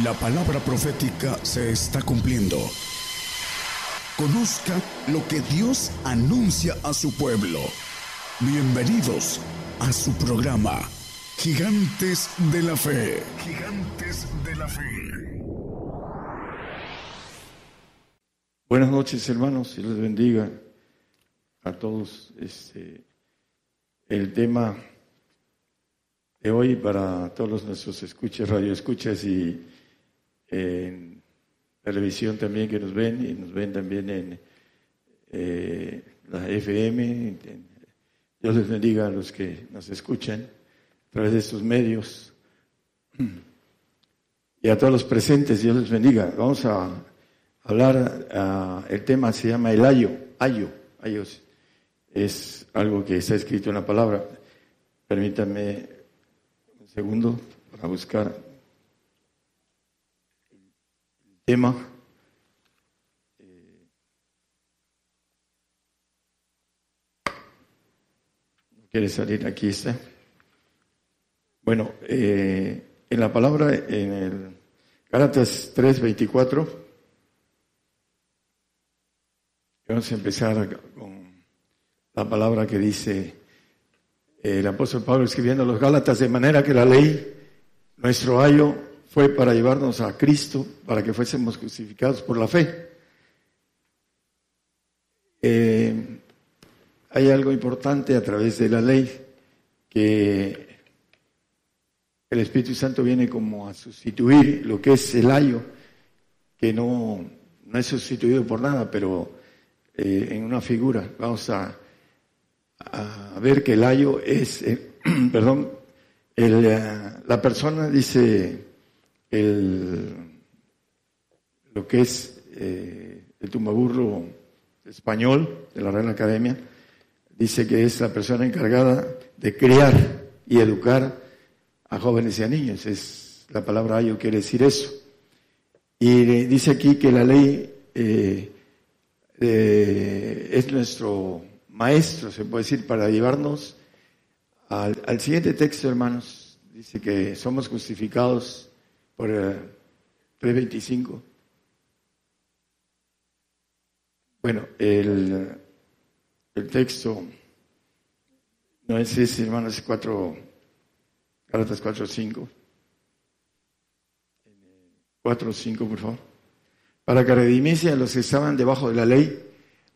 La palabra profética se está cumpliendo. Conozca lo que Dios anuncia a su pueblo. Bienvenidos a su programa, Gigantes de la Fe. Gigantes de la Fe. Buenas noches, hermanos, y les bendiga a todos. Este, el tema de hoy para todos nuestros escuchas, radioescuchas y en televisión también que nos ven y nos ven también en eh, la FM. Dios les bendiga a los que nos escuchan a través de estos medios. Y a todos los presentes, Dios les bendiga. Vamos a hablar, el tema se llama el ayo, ayo, ayos. Es algo que está escrito en la palabra. Permítanme un segundo para buscar tema. Eh, quiere salir aquí está. Bueno, eh, en la palabra, en el Gálatas 3:24, vamos a empezar con la palabra que dice el apóstol Pablo escribiendo a los Gálatas, de manera que la ley, nuestro ayo, fue para llevarnos a Cristo, para que fuésemos justificados por la fe. Eh, hay algo importante a través de la ley, que el Espíritu Santo viene como a sustituir lo que es el ayo, que no, no es sustituido por nada, pero eh, en una figura. Vamos a, a, ver que el ayo es, eh, perdón, la persona dice el, lo que es eh, el tumbaburro español de la Real Academia, dice que es la persona encargada de criar y educar a jóvenes y a niños. Es la palabra ayo quiere decir eso. Y dice aquí que la ley eh, eh, es nuestro maestro, se puede decir, para llevarnos al, al siguiente texto, hermanos. Dice que somos justificados por 3.25. Eh, bueno, el, el, texto no es ese, hermanos, es 4, Gálatas 4.5. 4.5, por favor. Para que redimiese a los que estaban debajo de la ley,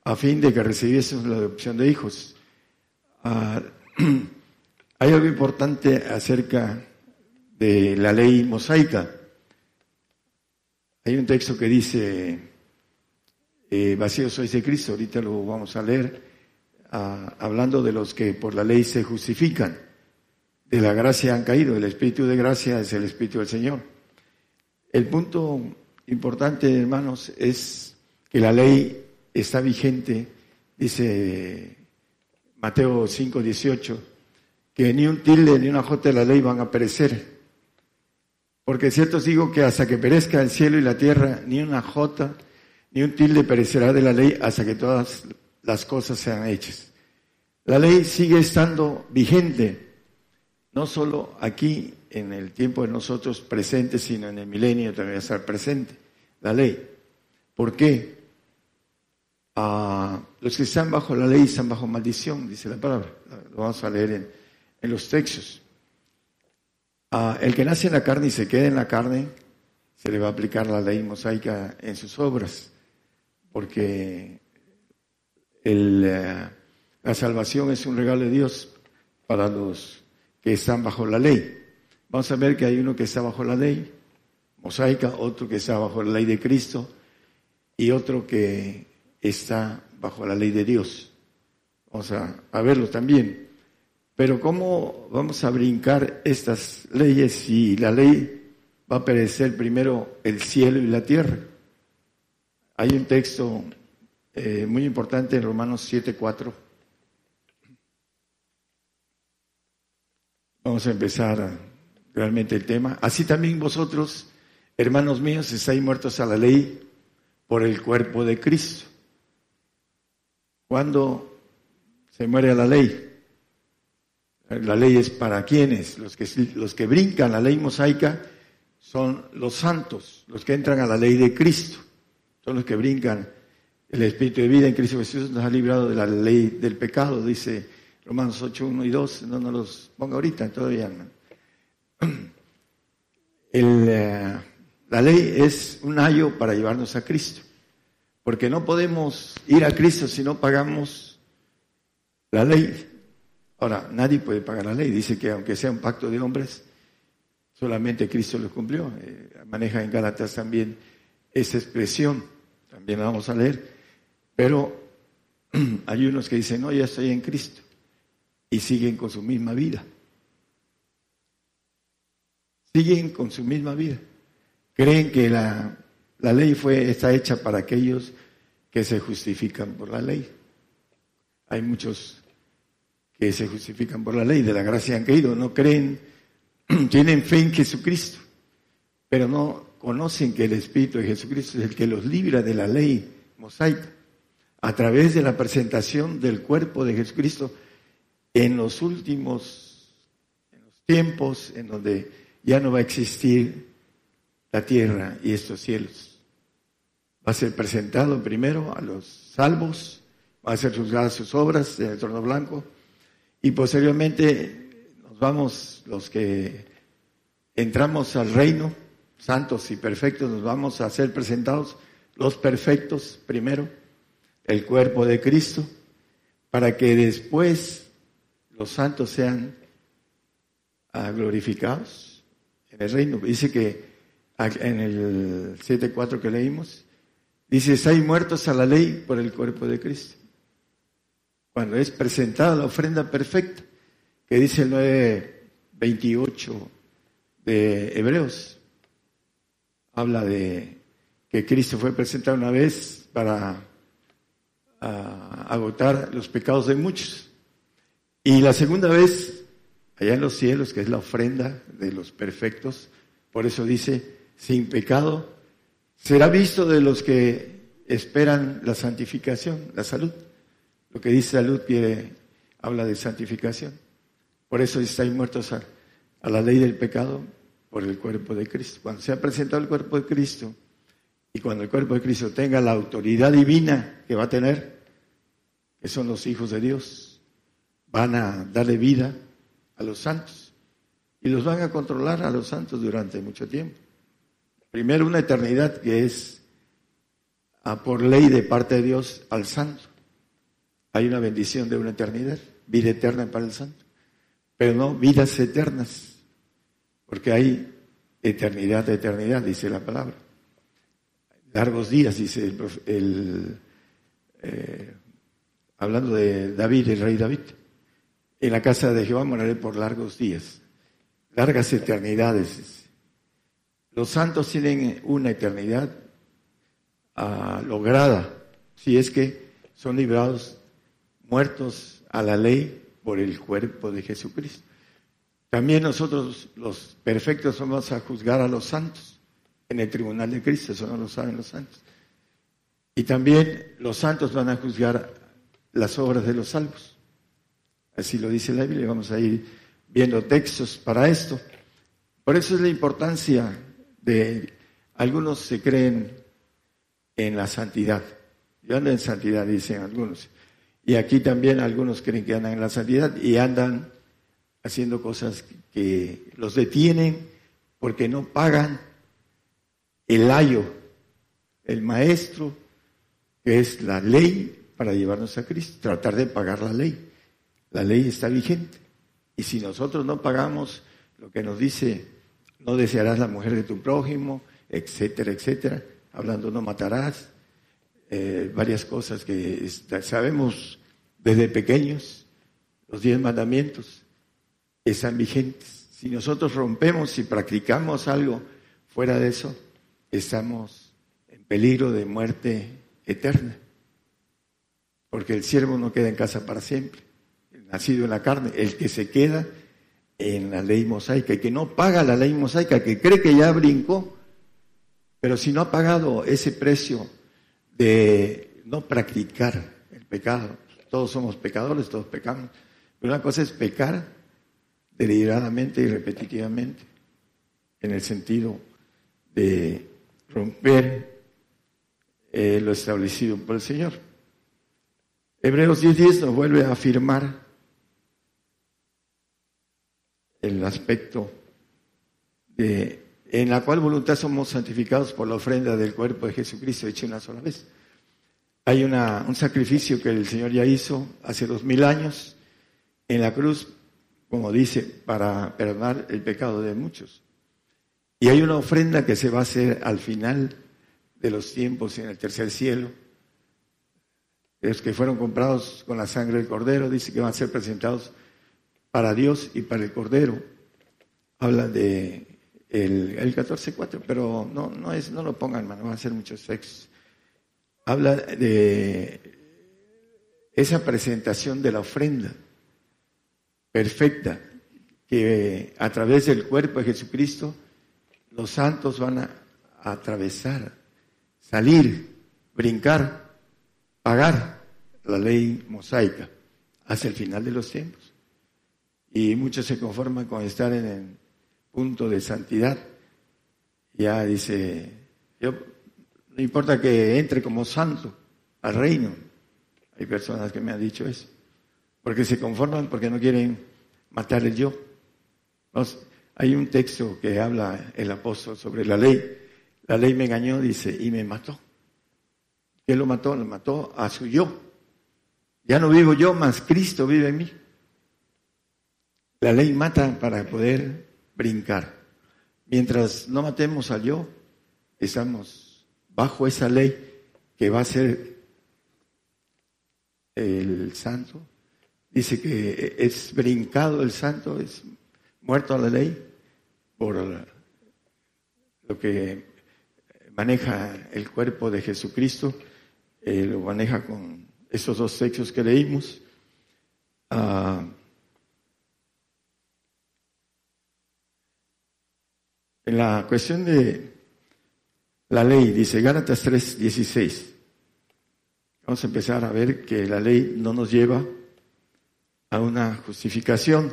a fin de que recibiesen la adopción de hijos. Ah, hay algo importante acerca de la ley mosaica. Hay un texto que dice, eh, vacío sois de Cristo, ahorita lo vamos a leer, hablando de los que por la ley se justifican, de la gracia han caído, el Espíritu de gracia es el Espíritu del Señor. El punto importante, hermanos, es que la ley está vigente, dice Mateo 5, 18, que ni un tilde ni una jota de la ley van a perecer, porque cierto os digo que hasta que perezca el cielo y la tierra, ni una jota, ni un tilde perecerá de la ley hasta que todas las cosas sean hechas. La ley sigue estando vigente, no solo aquí en el tiempo de nosotros presentes, sino en el milenio también va a estar presente. La ley. ¿Por qué? Ah, los que están bajo la ley están bajo maldición, dice la palabra. Lo vamos a leer en los textos. Ah, el que nace en la carne y se queda en la carne, se le va a aplicar la ley mosaica en sus obras, porque eh, la salvación es un regalo de Dios para los que están bajo la ley. Vamos a ver que hay uno que está bajo la ley mosaica, otro que está bajo la ley de Cristo y otro que está bajo la ley de Dios. Vamos a, a verlo también. Pero ¿cómo vamos a brincar estas leyes si la ley va a perecer primero el cielo y la tierra? Hay un texto eh, muy importante en Romanos 7.4. Vamos a empezar realmente el tema. Así también vosotros, hermanos míos, estáis muertos a la ley por el cuerpo de Cristo. ¿Cuándo se muere a la ley? La ley es para quienes, los que, los que brincan la ley mosaica, son los santos, los que entran a la ley de Cristo, son los que brincan. El Espíritu de vida en Cristo Jesús nos ha librado de la ley del pecado, dice Romanos 8, 1 y 2. No nos los ponga ahorita todavía. Eh, la ley es un ayo para llevarnos a Cristo, porque no podemos ir a Cristo si no pagamos la ley. Ahora, nadie puede pagar la ley. Dice que aunque sea un pacto de hombres, solamente Cristo lo cumplió. Eh, maneja en Gálatas también esa expresión, también la vamos a leer. Pero hay unos que dicen, no, ya estoy en Cristo, y siguen con su misma vida. Siguen con su misma vida. Creen que la, la ley fue, está hecha para aquellos que se justifican por la ley. Hay muchos que se justifican por la ley de la gracia han caído, no creen, tienen fe en Jesucristo, pero no conocen que el Espíritu de Jesucristo es el que los libra de la ley mosaica a través de la presentación del cuerpo de Jesucristo en los últimos en los tiempos en donde ya no va a existir la tierra y estos cielos. Va a ser presentado primero a los salvos, va a ser juzgadas sus obras en el trono blanco y posteriormente nos vamos los que entramos al reino, santos y perfectos, nos vamos a ser presentados los perfectos primero, el cuerpo de Cristo, para que después los santos sean ah, glorificados en el reino. Dice que en el 7.4 que leímos, dice, hay muertos a la ley por el cuerpo de Cristo cuando es presentada la ofrenda perfecta, que dice el 9.28 de Hebreos, habla de que Cristo fue presentado una vez para ah, agotar los pecados de muchos. Y la segunda vez, allá en los cielos, que es la ofrenda de los perfectos, por eso dice, sin pecado, será visto de los que esperan la santificación, la salud. Lo que dice salud quiere, habla de santificación. Por eso estáis muertos a, la ley del pecado por el cuerpo de Cristo. Cuando se ha presentado el cuerpo de Cristo y cuando el cuerpo de Cristo tenga la autoridad divina que va a tener, que son los hijos de Dios, van a darle vida a los santos y los van a controlar a los santos durante mucho tiempo. Primero una eternidad que es a por ley de parte de Dios al santo hay una bendición de una eternidad, vida eterna para el santo, pero no vidas eternas, porque hay eternidad de eternidad, dice la palabra. Largos días, dice el, eh, hablando de David, el rey David. En la casa de Jehová moraré por largos días, largas eternidades. Los santos tienen una eternidad ah, lograda, si es que son librados muertos a la ley por el cuerpo de Jesucristo. También nosotros, los perfectos, vamos a juzgar a los santos en el tribunal de Cristo, eso no lo saben los santos. Y también los santos van a juzgar las obras de los salvos. Así lo dice la Biblia, vamos a ir viendo textos para esto. Por eso es la importancia de, algunos se creen en la santidad. Yo ando en santidad, dicen algunos. Y aquí también algunos creen que andan en la santidad y andan haciendo cosas que los detienen porque no pagan el ayo, el maestro, que es la ley para llevarnos a Cristo, tratar de pagar la ley. La ley está vigente. Y si nosotros no pagamos lo que nos dice, no desearás la mujer de tu prójimo, etcétera, etcétera, hablando no matarás, eh, varias cosas que sabemos desde pequeños, los diez mandamientos están vigentes. Si nosotros rompemos y practicamos algo fuera de eso, estamos en peligro de muerte eterna. Porque el siervo no queda en casa para siempre, nacido en la carne, el que se queda en la ley mosaica y que no paga la ley mosaica, que cree que ya brincó, pero si no ha pagado ese precio de no practicar el pecado. Todos somos pecadores, todos pecamos. Pero una cosa es pecar deliberadamente y repetitivamente, en el sentido de romper eh, lo establecido por el Señor. Hebreos 10:10 nos vuelve a afirmar el aspecto de en la cual voluntad somos santificados por la ofrenda del cuerpo de Jesucristo hecho una sola vez. Hay una, un sacrificio que el Señor ya hizo hace dos mil años en la cruz, como dice, para perdonar el pecado de muchos. Y hay una ofrenda que se va a hacer al final de los tiempos en el tercer cielo. Los que fueron comprados con la sangre del cordero, dice que van a ser presentados para Dios y para el cordero. Habla de el, el 14.4, pero no, no, es, no lo pongan, hermano, va a ser muchos sexos. Habla de esa presentación de la ofrenda perfecta, que a través del cuerpo de Jesucristo los santos van a, atravesar, salir, brincar, pagar la ley mosaica hacia el final de los tiempos. Y muchos se conforman con estar en punto de santidad. Ya dice, yo no importa que entre como santo al reino. Hay personas que me han dicho eso. Porque se conforman porque no quieren matar el yo. Hay un texto que habla el apóstol sobre la ley. La ley me engañó, dice, y me mató. ¿Qué lo mató? Lo mató a su yo. Ya no vivo yo, más Cristo vive en mí. La ley mata para poder brincar. Mientras no matemos al yo, estamos bajo esa ley que va a ser el santo. Dice que es brincado el santo, es muerto a la ley por lo que maneja el cuerpo de Jesucristo, eh, lo maneja con esos dos textos que leímos. Ah, en la cuestión de la ley, dice Gálatas 3, 16. Vamos a empezar a ver que la ley no nos lleva a una justificación.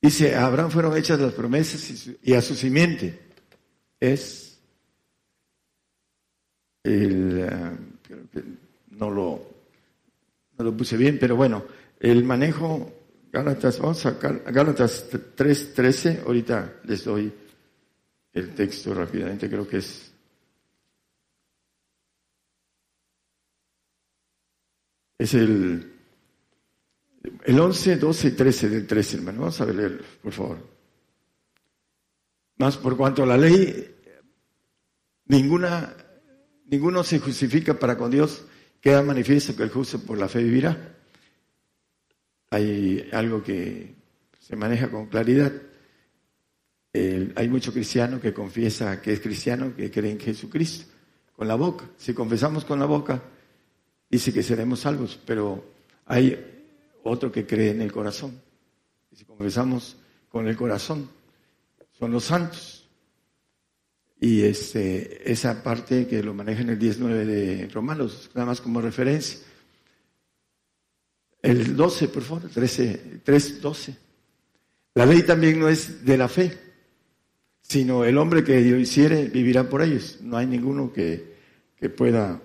Dice, a Abraham fueron hechas las promesas y a su simiente. Es el, eh, no lo, no lo puse bien, pero bueno, el manejo, Gálatas, vamos a Gálatas 3.13, ahorita les doy el texto rápidamente, creo que es es el el 11, 12 y 13 del 13, hermano. Vamos a leer, por favor. Más por cuanto a la ley, ninguna, ninguno se justifica para con Dios, queda manifiesto que el justo por la fe vivirá. Hay algo que se maneja con claridad. hay mucho cristiano que confiesa que es cristiano, que cree en Jesucristo, con la boca. Si confesamos con la boca, dice que seremos salvos, pero hay otro que cree en el corazón. Si confesamos con el corazón, son los santos. Y este, esa parte que lo maneja en el 19 de Romanos, nada más como referencia. El 12, por favor, 13, 3, 12. La ley también no es de la fe, sino el hombre que Dios hiciere vivirá por ellos. No hay ninguno que, que pueda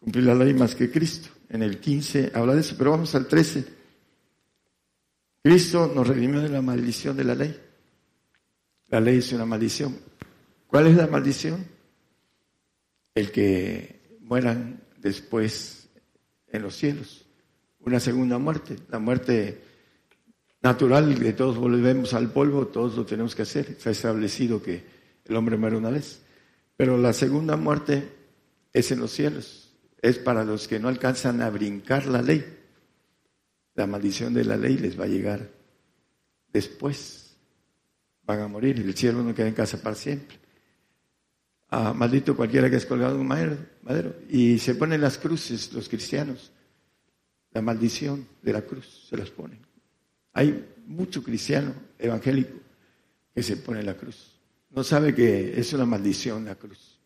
cumplir la ley más que Cristo. En el 15 habla de eso, pero vamos al 13. Cristo nos redimió de la maldición de la ley. La ley es una maldición. ¿Cuál es la maldición? El que mueran después en los cielos. Una segunda muerte. La muerte natural de todos volvemos al polvo, todos lo tenemos que hacer. Está establecido que el hombre muere una vez. Pero la segunda muerte es en los cielos. Es para los que no alcanzan a brincar la ley la maldición de la ley les va a llegar después. Van a morir el cielo no queda en casa para siempre. Ah, maldito cualquiera que es colgado en un madero. Y se ponen las cruces los cristianos. La maldición de la cruz se las ponen. Hay mucho cristiano evangélico que se pone la cruz. No sabe que es una maldición la cruz.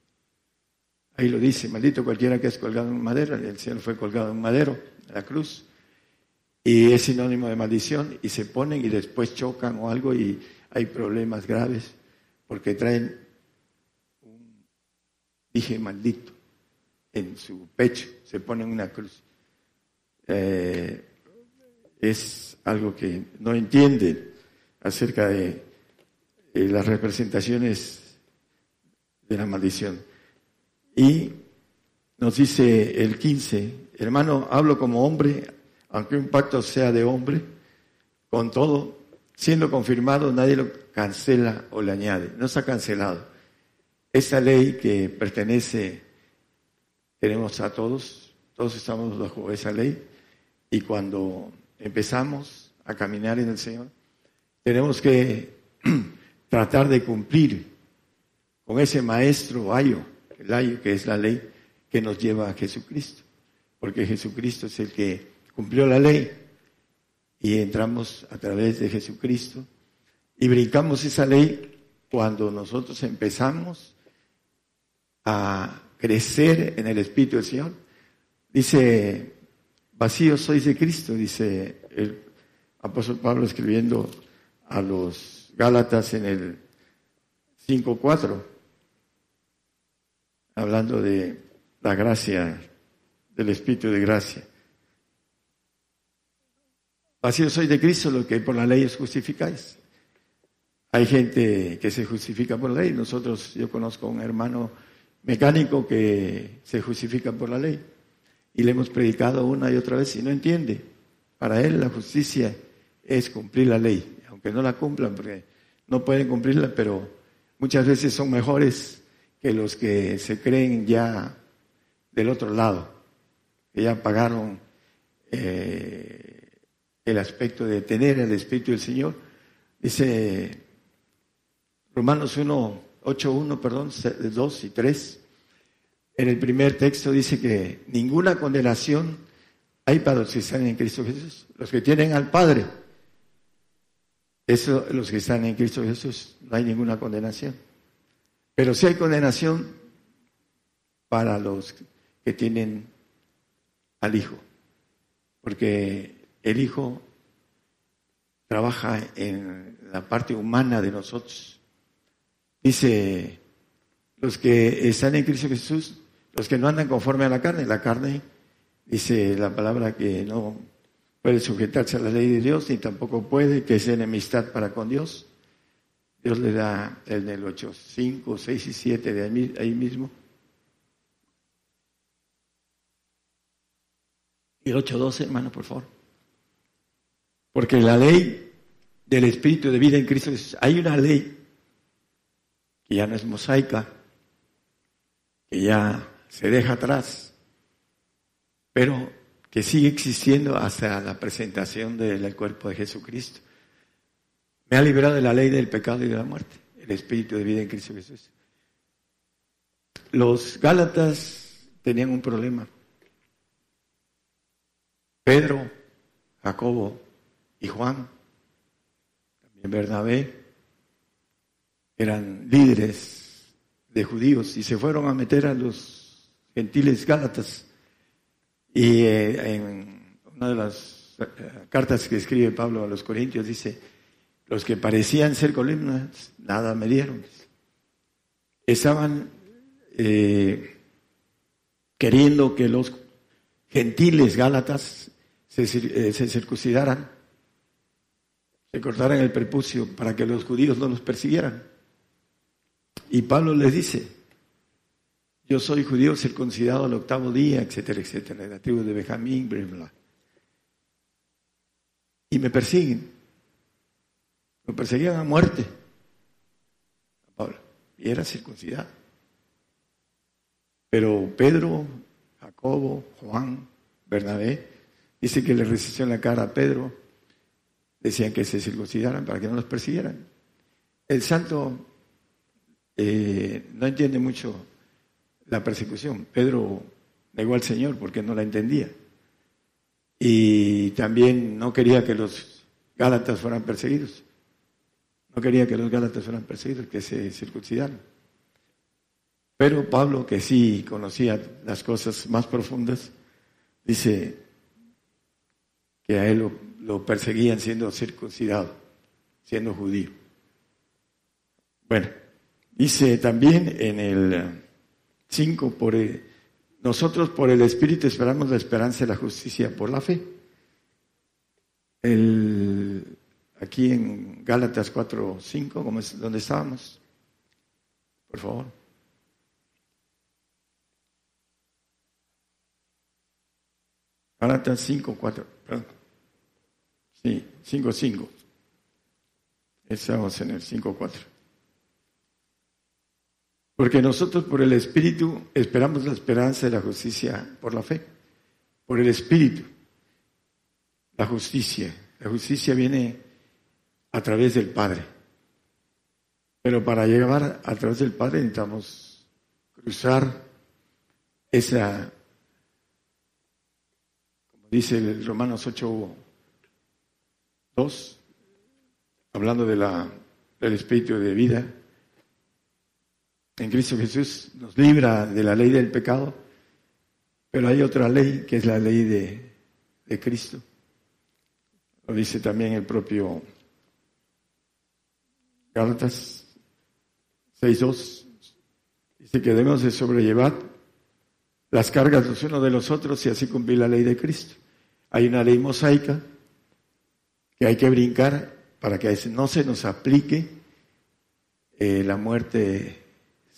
Ahí lo dice, maldito cualquiera que es colgado en un madero. El cielo fue colgado en madero, en la cruz y es sinónimo de maldición y se ponen y después chocan o algo y hay problemas graves porque traen un dije maldito en su pecho, se ponen una cruz. Eh, es algo que no entienden acerca de las representaciones de la maldición. Y nos dice el 15, hermano, hablo como hombre, aunque un pacto sea de hombre, con todo, siendo confirmado, nadie lo cancela o le añade, no está cancelado. Esa ley que pertenece, tenemos a todos, todos estamos bajo esa ley, y cuando empezamos a caminar en el Señor, tenemos que tratar de cumplir con ese maestro ayo, el ayo que es la ley que nos lleva a Jesucristo, porque Jesucristo es el que cumplió la ley y entramos a través de Jesucristo y brincamos esa ley cuando nosotros empezamos a crecer en el Espíritu del Señor. Dice, vacío sois de Cristo, dice el apóstol Pablo escribiendo a los Gálatas en el 5.4, hablando de la gracia, del Espíritu de gracia. Vacío soy de Cristo, lo que por la ley os justificáis. Hay gente que se justifica por la ley. Nosotros, yo conozco a un hermano mecánico que se justifica por la ley. Y le hemos predicado una y otra vez y no entiende. Para él la justicia es cumplir la ley, aunque no la cumplan, porque no pueden cumplirla, pero muchas veces son mejores que los que se creen ya del otro lado, que ya pagaron eh, el aspecto de tener el Espíritu del Señor. Dice Romanos 1, 8, 1, perdón, 2 y 3. En el primer texto dice que ninguna condenación hay para los que están en Cristo Jesús, los que tienen al Padre. Eso, los que están en Cristo Jesús, no hay ninguna condenación. Pero sí hay condenación para los que tienen al Hijo, porque el Hijo trabaja en la parte humana de nosotros. Dice, los que están en Cristo Jesús, los que no andan conforme a la carne, la carne, dice la palabra que no puede sujetarse a la ley de Dios, ni tampoco puede, que es enemistad para con Dios. Dios le da en el 8, 5, 6 y 7 de ahí mismo. Y el 8, 12, hermano, por favor. Porque la ley del Espíritu de vida en Cristo Jesús, hay una ley que ya no es mosaica, que ya se deja atrás, pero que sigue existiendo hasta la presentación del cuerpo de Jesucristo. Me ha liberado de la ley del pecado y de la muerte, el Espíritu de vida en Cristo Jesús. Los Gálatas tenían un problema. Pedro, Jacobo y Juan, también Bernabé, eran líderes de judíos y se fueron a meter a los gentiles gálatas. Y eh, en una de las eh, cartas que escribe Pablo a los Corintios dice, los que parecían ser columnas, nada me dieron. Estaban eh, queriendo que los gentiles gálatas se, se circuncidaran se cortaran el prepucio para que los judíos no los persiguieran. Y Pablo les dice, yo soy judío circuncidado al octavo día, etcétera, etcétera, la tribu de Benjamín. Y me persiguen. Me perseguían a muerte. Y era circuncidado. Pero Pedro, Jacobo, Juan, Bernabé, dice que le resistió en la cara a Pedro decían que se circuncidaran para que no los persiguieran. El santo eh, no entiende mucho la persecución. Pedro negó al Señor porque no la entendía. Y también no quería que los Gálatas fueran perseguidos. No quería que los Gálatas fueran perseguidos, que se circuncidaran. Pero Pablo, que sí conocía las cosas más profundas, dice que a él lo lo perseguían siendo circuncidado, siendo judío. Bueno, dice también en el 5, por nosotros por el Espíritu esperamos la esperanza y la justicia por la fe. El, aquí en Gálatas 4, 5, como es donde estábamos. Por favor. Gálatas 5, 4, perdón. Sí, 5, 5. Estamos en el 5, 4. Porque nosotros por el Espíritu esperamos la esperanza y la justicia por la fe. Por el Espíritu. La justicia. La justicia viene a través del Padre. Pero para llegar a través del Padre necesitamos cruzar esa, como dice el Romanos 8, 2, hablando de la, del Espíritu de vida, en Cristo Jesús nos libra de la ley del pecado, pero hay otra ley que es la ley de, de Cristo. Lo dice también el propio Gálatas 6.2. Dice que debemos de sobrellevar las cargas los unos de los otros y así cumplir la ley de Cristo. Hay una ley mosaica que hay que brincar para que no se nos aplique eh, la muerte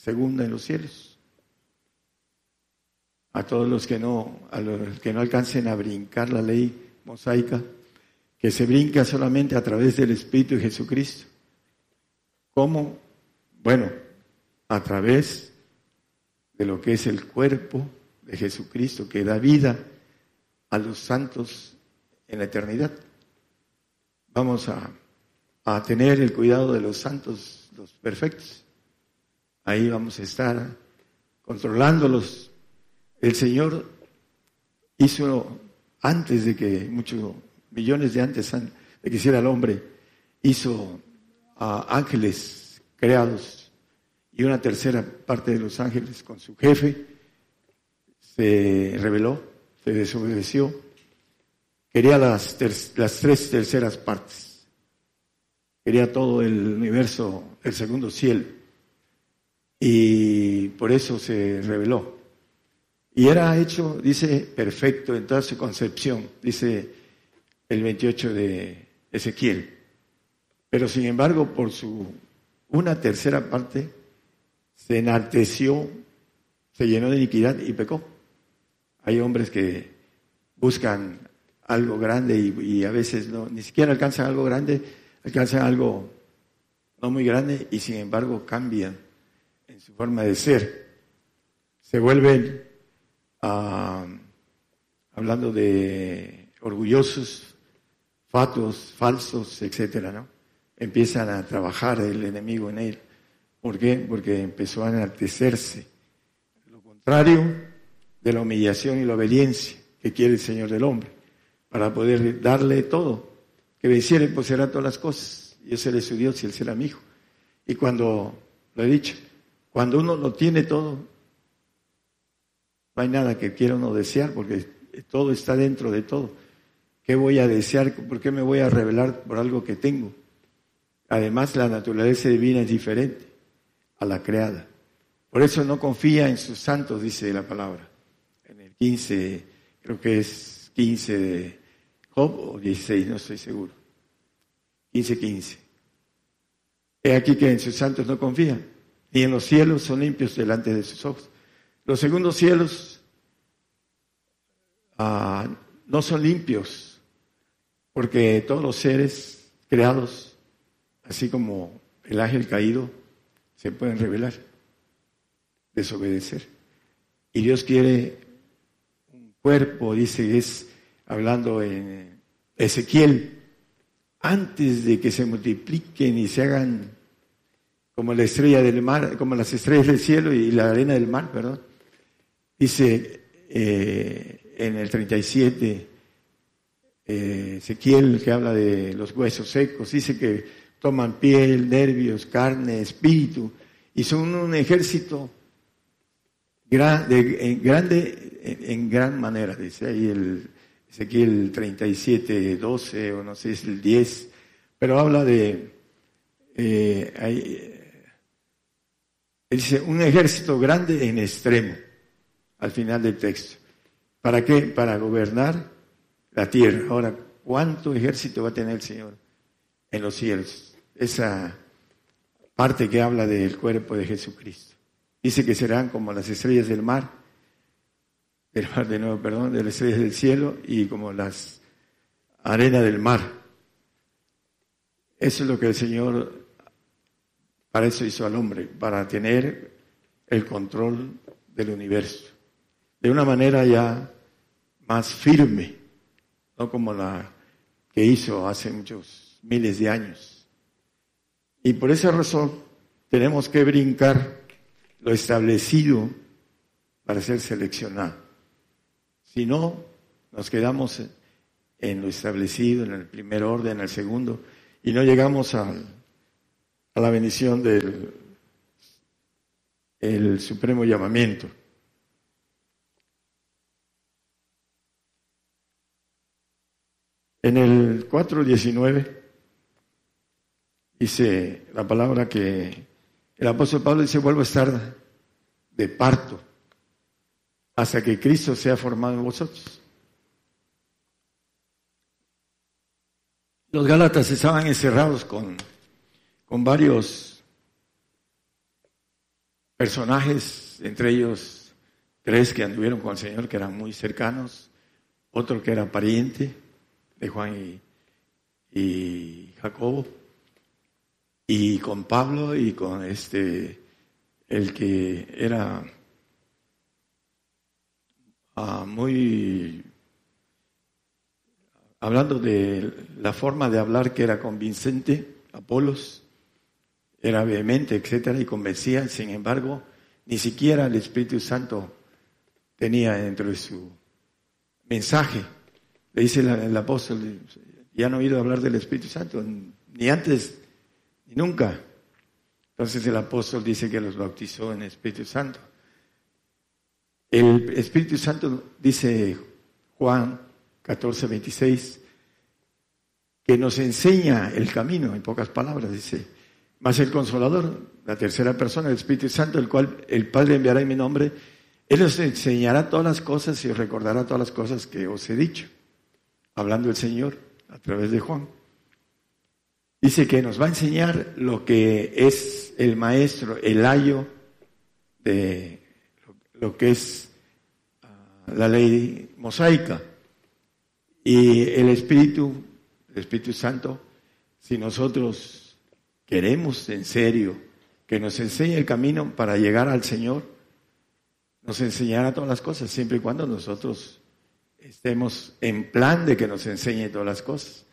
segunda en los cielos. A todos los que no, a los que no alcancen a brincar la ley mosaica, que se brinca solamente a través del Espíritu de Jesucristo. ¿Cómo? Bueno, a través de lo que es el cuerpo de Jesucristo que da vida a los santos en la eternidad. Vamos a, a tener el cuidado de los santos, los perfectos. Ahí vamos a estar controlándolos. El Señor hizo, antes de que muchos millones de antes de que hiciera el hombre, hizo a ángeles creados y una tercera parte de los ángeles con su jefe se rebeló, se desobedeció, quería las, las tres terceras partes, quería todo el universo, el segundo cielo y por eso se reveló. Y era hecho, dice, perfecto en toda su concepción, dice el 28 de Ezequiel. Pero sin embargo, por su una tercera parte, se enalteció, se llenó de iniquidad y pecó. Hay hombres que buscan algo grande y, y, a veces no, ni siquiera alcanzan algo grande, alcanzan algo no muy grande y sin embargo cambian en su forma de ser. Se vuelven, ah, hablando de orgullosos, fatuos, falsos, etcétera, ¿no? Empiezan a trabajar el enemigo en él. ¿Por qué? Porque empezó a enaltecerse. Lo contrario de la humillación y la obediencia que quiere el Señor del hombre, para poder darle todo, que venciera y poseerá todas las cosas. Yo seré su Dios y él será mi hijo. Y cuando, lo he dicho, cuando uno lo tiene todo, no hay nada que quiera uno desear porque todo está dentro de todo. ¿Qué voy a desear? ¿Por qué me voy a revelar por algo que tengo? Además, la naturaleza divina es diferente a la creada. Por eso no confía en sus santos, dice la palabra. En el 15, creo que es 15 de Job o 16, no estoy seguro. 15, 15. He aquí que en sus santos no confía ni en los cielos son limpios delante de sus ojos. Los segundos cielos ah, no son limpios, porque todos los seres creados, así como el ángel caído, se pueden revelar, desobedecer. Y Dios quiere un cuerpo, dice, es hablando en Ezequiel, antes de que se multipliquen y se hagan como la estrella del mar, como las estrellas del cielo y la arena del mar, perdón. Dice eh, en el 37, eh, Ezequiel, que habla de los huesos secos, dice que toman piel, nervios, carne, espíritu, y son un ejército grande, grande en, gran manera, dice ahí el Ezequiel 37, 12, o no sé es el 10, pero habla de, eh, Dice, un ejército grande en extremo, al final del texto. ¿Para qué? Para gobernar la tierra. Ahora, ¿cuánto ejército va a tener el Señor en los cielos? Esa parte que habla del cuerpo de Jesucristo. Dice que serán como las estrellas del mar, del mar de nuevo, perdón, de las estrellas del cielo y como las arenas del mar. Eso es lo que el Señor para eso hizo al hombre, para tener el control del universo. De una manera ya más firme, no como la que hizo hace muchos miles de años. Y por esa razón tenemos que brincar lo establecido para ser seleccionado. Si no, nos quedamos en lo establecido, en el primer orden, en el segundo, y no llegamos al a la bendición del el supremo llamamiento. En el 4.19 dice la palabra que el apóstol Pablo dice, vuelvo a estar de parto hasta que Cristo sea formado en vosotros. Los Gálatas estaban encerrados con con varios personajes, entre ellos tres que anduvieron con el Señor, que eran muy cercanos, otro que era pariente de Juan y, Jacobo, y con Pablo y con este, el que era ah, muy, hablando de la forma de hablar que era convincente, Apolos, era vehemente, etcétera, y convencía, sin embargo, ni siquiera el Espíritu Santo tenía dentro de su mensaje. Le dice el, apóstol, ya no he oído hablar del Espíritu Santo, ni antes, ni nunca. Entonces el apóstol dice que los bautizó en el Espíritu Santo. El Espíritu Santo, dice Juan 14, 26, que nos enseña el camino, en pocas palabras, dice, más el Consolador, la tercera persona, el Espíritu Santo, el cual el Padre enviará en mi nombre, Él os enseñará todas las cosas y os recordará todas las cosas que os he dicho, hablando el Señor a través de Juan. Dice que nos va a enseñar lo que es el maestro, el ayo de lo que es ah, la ley mosaica. Y el Espíritu, el Espíritu Santo, si nosotros queremos en serio que nos enseñe el camino para llegar al Señor, nos enseñará todas las cosas, siempre y cuando nosotros estemos en plan de que nos enseñe todas las cosas,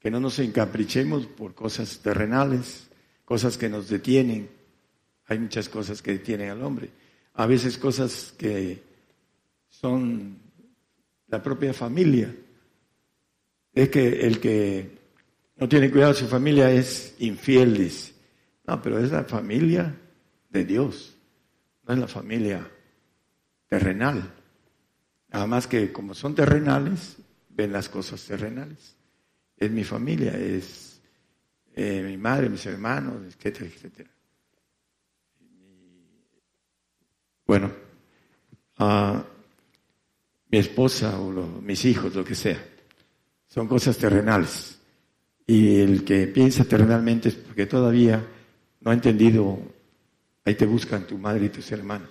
que no nos encaprichemos por cosas terrenales, cosas que nos detienen. Hay muchas cosas que detienen al hombre, a veces cosas que son la propia familia. Es que el que no tiene cuidado su familia, es infiel. No, pero es la familia de Dios, no es la familia terrenal. Nada más que como son terrenales, ven las cosas terrenales. Es mi familia, es eh, mi madre, mis hermanos, etcétera, etcétera. Bueno, mi esposa o mis hijos, lo que sea, son cosas terrenales. Y el que piensa terrenalmente es porque todavía no ha entendido, ahí te buscan tu madre y tus hermanos.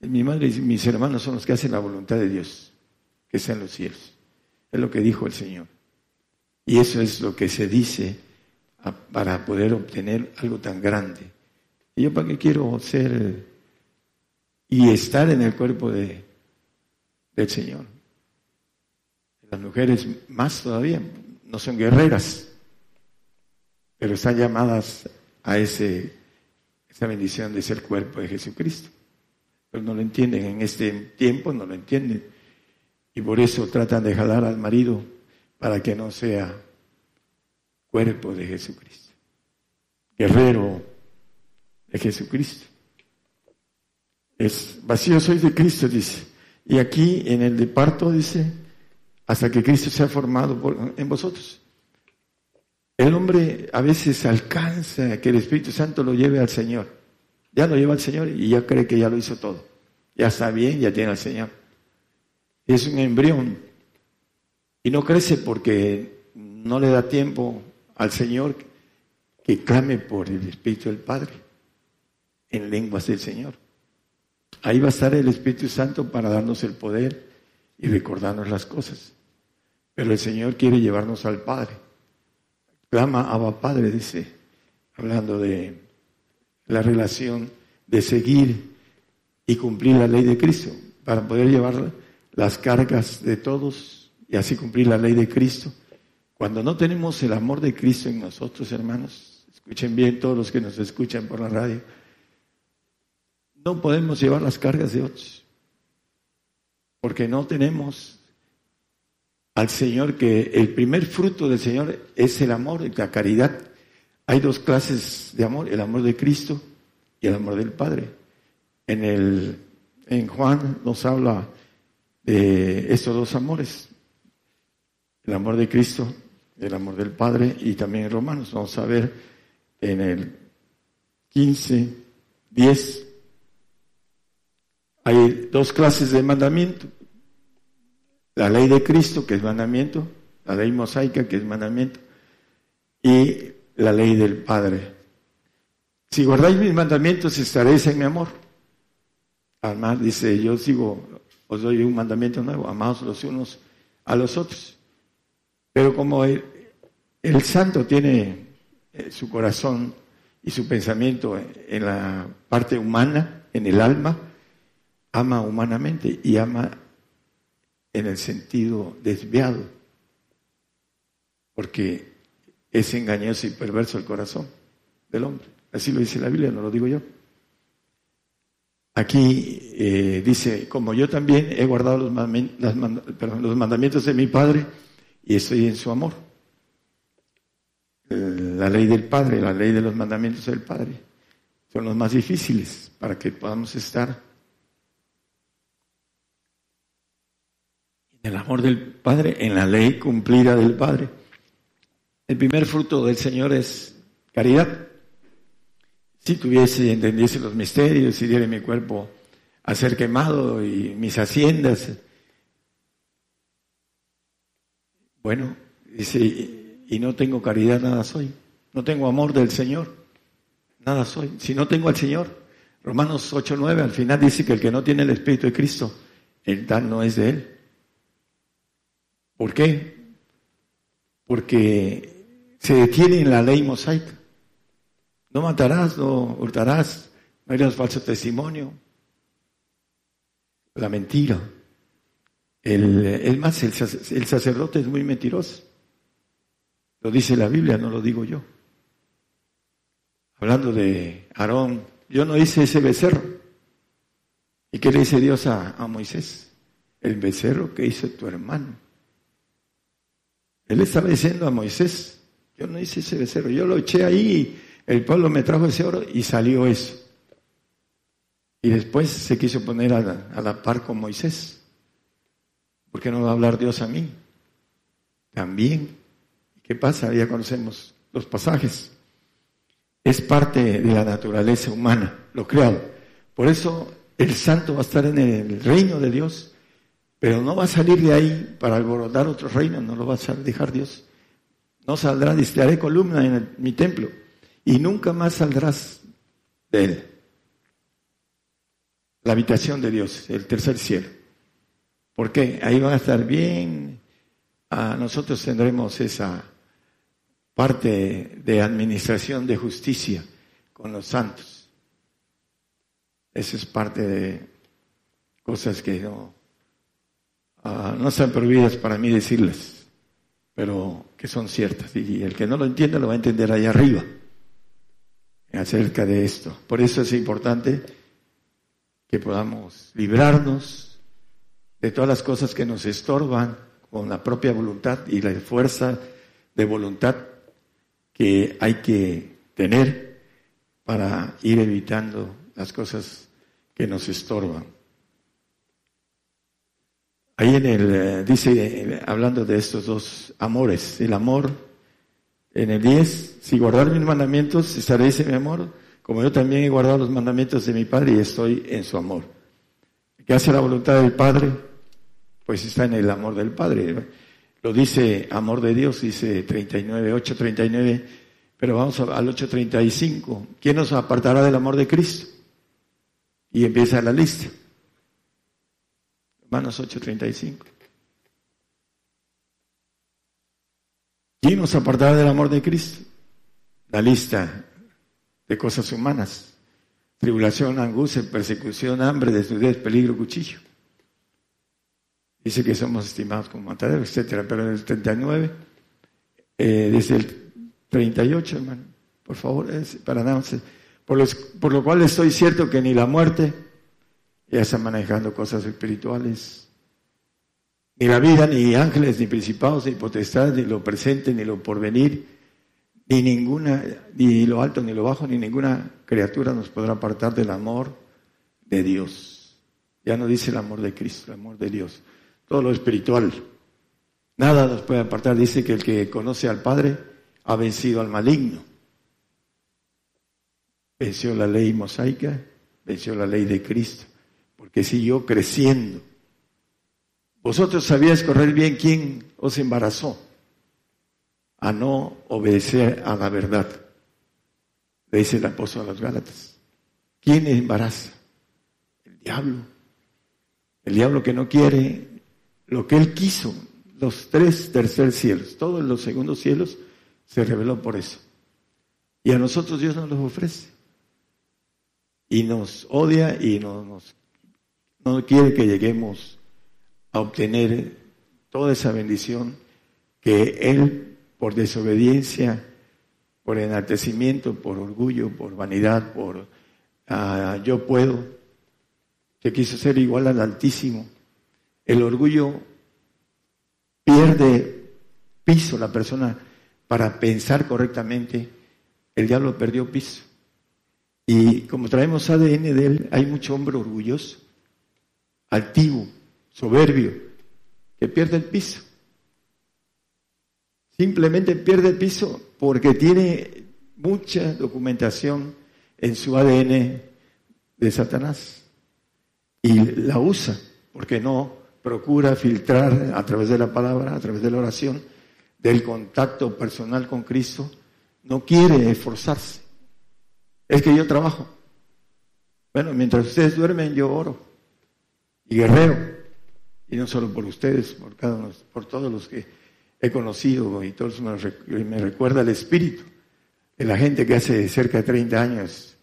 Mi madre y mis hermanos son los que hacen la voluntad de Dios, que sean los cielos. Es lo que dijo el Señor. Y eso es lo que se dice para poder obtener algo tan grande. ¿Y yo para qué quiero ser y estar en el cuerpo de, del Señor? Las mujeres más todavía, no son guerreras, pero están llamadas a ese, esa bendición de ser cuerpo de Jesucristo. Pero no lo entienden en este tiempo, no lo entienden. Y por eso tratan de jalar al marido para que no sea cuerpo de Jesucristo. Guerrero de Jesucristo. Es vacío soy de Cristo, dice. Y aquí en el de parto dice, hasta que Cristo sea formado en vosotros. El hombre a veces alcanza que el Espíritu Santo lo lleve al Señor. Ya lo lleva el Señor y ya cree que ya lo hizo todo. Ya está bien, ya tiene al Señor. Es un embrión. Y no crece porque no le da tiempo al Señor que clame por el Espíritu del Padre en lenguas del Señor. Ahí va a estar el Espíritu Santo para darnos el poder y recordarnos las cosas. Pero el Señor quiere llevarnos al Padre. Clama Abba Padre, dice, hablando de la relación de seguir y cumplir la ley de Cristo, para poder llevar las cargas de todos y así cumplir la ley de Cristo. Cuando no tenemos el amor de Cristo en nosotros, hermanos, escuchen bien todos los que nos escuchan por la radio, no podemos llevar las cargas de otros, porque no tenemos al Señor que el primer fruto del Señor es el amor la caridad. Hay dos clases de amor, el amor de Cristo y el amor del Padre. En, el, en Juan nos habla de estos dos amores, el amor de Cristo, el amor del Padre y también en Romanos. Vamos a ver en el 15, 10, hay dos clases de mandamiento. La ley de Cristo, que es mandamiento, la ley mosaica, que es mandamiento, y la ley del Padre. Si guardáis mis mandamientos, estaréis en mi amor. Además, dice, yo sigo, os doy un mandamiento nuevo, amados los unos a los otros. Pero como el, el santo tiene eh, su corazón y su pensamiento en la parte humana, en el alma, ama humanamente y ama en el sentido desviado, porque es engañoso y perverso el corazón del hombre. Así lo dice la Biblia, no lo digo yo. Aquí eh, dice, como yo también he guardado los, los mandamientos de mi Padre y estoy en su amor. La ley del Padre, la ley de los mandamientos del Padre, son los más difíciles para que podamos estar el amor del Padre en la ley cumplida del Padre. El primer fruto del Señor es caridad. Si tuviese y entendiese los misterios, si diera mi cuerpo a ser quemado y mis haciendas. Bueno, dice, y no tengo caridad, nada soy. No tengo amor del Señor, nada soy. Si no tengo al Señor, Romanos 8.9 al final dice que el que no tiene el Espíritu de Cristo, el tal no es de Él. ¿Por qué? Porque se detiene en la ley mosaica. No matarás, no hurtarás, no harás falso testimonio. La mentira. El, más, el, el sacerdote es muy mentiroso. Lo dice la Biblia, no lo digo yo. Hablando de Aarón, yo no hice ese becerro. ¿Y qué le dice Dios a, a Moisés? El becerro que hizo tu hermano. Él estaba diciendo a Moisés, yo no hice ese becerro, yo lo eché ahí, el pueblo me trajo ese oro y salió eso. Y después se quiso poner a la, par con Moisés. ¿Por qué no va a hablar Dios a mí? También. ¿Qué pasa? Ya conocemos los pasajes. Es parte de la naturaleza humana, lo creado. Por eso el santo va a estar en el reino de Dios pero no va a salir de ahí para alborotar otro reino, no lo va a dejar Dios. No saldrá, dice, haré columna en mi templo y nunca más saldrás de él. La habitación de Dios, el tercer cielo. ¿Por qué? Ahí van a estar bien. A nosotros tendremos esa parte de administración de justicia con los santos. Esa es parte de cosas que no, Ah, no están prohibidas para mí decirles, pero que son ciertas. Y el que no lo entienda lo va a entender allá arriba acerca de esto. Por eso es importante que podamos librarnos de todas las cosas que nos estorban con la propia voluntad y la fuerza de voluntad que hay que tener para ir evitando las cosas que nos estorban. Ahí en el, eh, dice, hablando de estos dos amores, el amor, en el 10, si guardar mis mandamientos, estaréis en mi amor, como yo también he guardado los mandamientos de mi Padre y estoy en su amor. El que hace la voluntad del Padre, pues está en el amor del Padre. Lo dice amor de Dios, dice 39, 839, pero vamos al 835. ¿Quién nos apartará del amor de Cristo? Y empieza la lista. Hermanos 835. ¿Quién nos apartará del amor de Cristo? La lista de cosas humanas. Tribulación, angustia, persecución, hambre, desnudez, peligro, cuchillo. Dice que somos estimados como mataderos, etcétera, pero en el 39, eh, desde el 38, hermano, por favor, para nada, por, por lo cual estoy cierto que ni la muerte, ya está manejando cosas espirituales, ni la vida, ni ángeles, ni principados, ni potestades, ni lo presente, ni lo porvenir, ni ninguna, ni lo alto, ni lo bajo, ni ninguna criatura nos podrá apartar del amor de Dios. Ya no dice el amor de Cristo, el amor de Dios. Todo lo espiritual. Nada nos puede apartar. Dice que el que conoce al Padre ha vencido al maligno. Venció la ley mosaica, venció la ley de Cristo, porque siguió creciendo. Vosotros sabíais correr bien quién os embarazó a no obedecer a la verdad. Le dice el apóstol a los Gálatas. ¿Quién embaraza? El diablo. El diablo que no quiere lo que él quiso. Los tres tercer cielos, todos los segundos cielos se reveló por eso. Y a nosotros Dios nos los ofrece. Y nos odia y no, nos, no quiere que lleguemos a obtener toda esa bendición que Él por desobediencia, por enaltecimiento, por orgullo, por vanidad, por ah, yo puedo, que quiso ser igual al Altísimo. El orgullo pierde piso la persona para pensar correctamente. El diablo perdió piso. Y como traemos ADN de él, hay mucho hombre orgulloso, altivo, soberbio, que pierde el piso. Simplemente pierde el piso porque tiene mucha documentación en su ADN de Satanás y la usa porque no procura filtrar a través de la palabra, a través de la oración, del contacto personal con Cristo, no quiere esforzarse. Es que yo trabajo. Bueno, mientras ustedes duermen, yo oro y guerrero. Y no solo por ustedes, por cada uno, por todos los que he conocido y todos me, me recuerda el espíritu de la gente que hace cerca de 30 años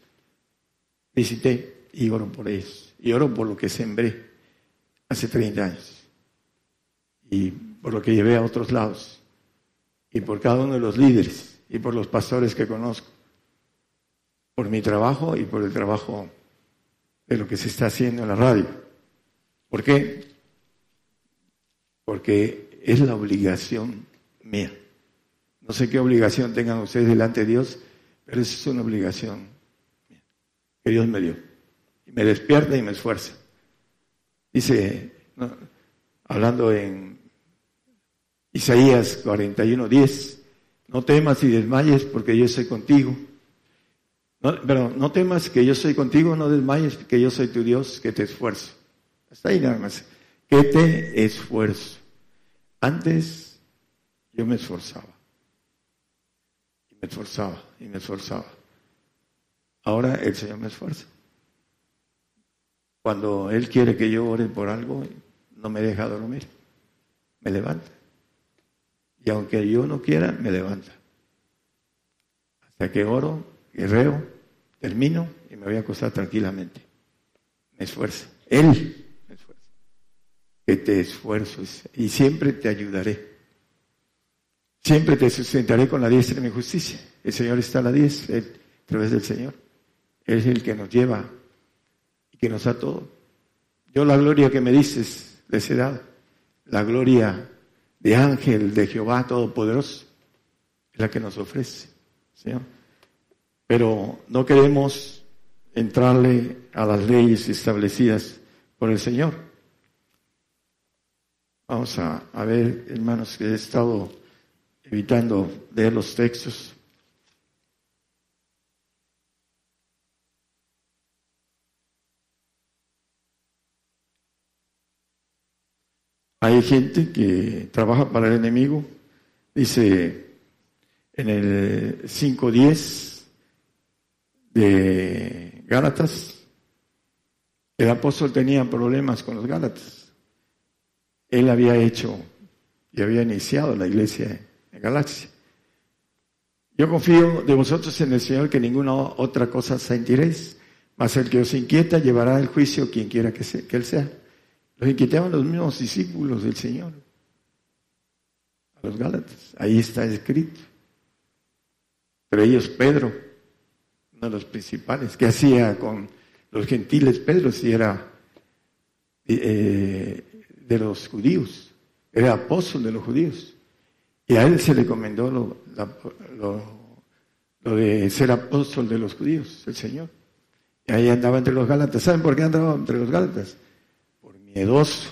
visité y oro por ellos. Y oro por lo que sembré hace 30 años. Y por lo que llevé a otros lados. Y por cada uno de los líderes. Y por los pastores que conozco. Por mi trabajo y por el trabajo de lo que se está haciendo en la radio. ¿Por qué? Porque es la obligación mía. No sé qué obligación tengan ustedes delante de Dios, pero esa es una obligación que Dios me dio. Y me despierta y me esfuerza. Dice, hablando en Isaías 41, 10, no temas y desmayes porque yo soy contigo. pero no temas que yo soy contigo, no desmayes que yo soy tu Dios, que te esfuerzo. Hasta ahí nada más. Que te esfuerzo. Antes yo me esforzaba. Y me esforzaba y me esforzaba. Ahora el Señor me esfuerza. Cuando Él quiere que yo ore por algo, no me deja dormir. Me levanta. Y aunque yo no quiera, me levanta. Hasta que oro, guerreo, termino y me voy a acostar tranquilamente. Me esfuerza. Él que te esfuerzo y siempre te ayudaré. Siempre te sustentaré con la diestra de mi justicia. El Señor está a la diestra, a través del Señor. Él es el que nos lleva y que nos da todo. Yo la gloria que me dices les he dado. La gloria de ángel de Jehová Todopoderoso es la que nos ofrece, Señor. Pero no queremos entrarle a las leyes establecidas por el Señor. Vamos a, ver, hermanos, que he estado evitando leer los textos. Hay gente que trabaja para el enemigo, dice en el 5.10 de Gálatas, el apóstol tenía problemas con los Gálatas él había hecho y había iniciado la iglesia en Galaxia. Yo confío de vosotros en el Señor que ninguna otra cosa sentiréis, mas el que os inquieta llevará el juicio quien quiera que, que Él sea. Los inquietaban los mismos discípulos del Señor, a los Gálatas. Ahí está escrito. Entre ellos Pedro, uno de los principales. ¿Qué hacía con los gentiles Pedro si era eh, de los judíos? Era apóstol de los judíos. Y a él se le encomendó lo, lo, de ser apóstol de los judíos, el Señor. Y ahí andaba entre los Gálatas. ¿Saben por qué andaba entre los Gálatas? Por miedoso.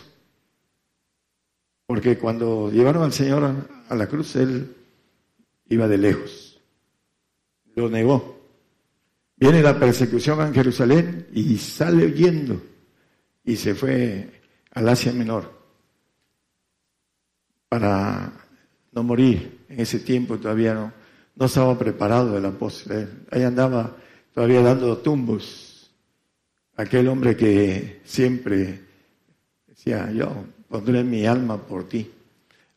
Porque cuando llevaron al Señor a, la cruz, él iba de lejos. Lo negó. Viene la persecución en Jerusalén y sale huyendo. Y se fue al Asia Menor para no morir. En ese tiempo todavía no, no estaba preparado el apóstol. Ahí andaba todavía dando tumbos. Aquel hombre que siempre decía, yo pondré mi alma por ti.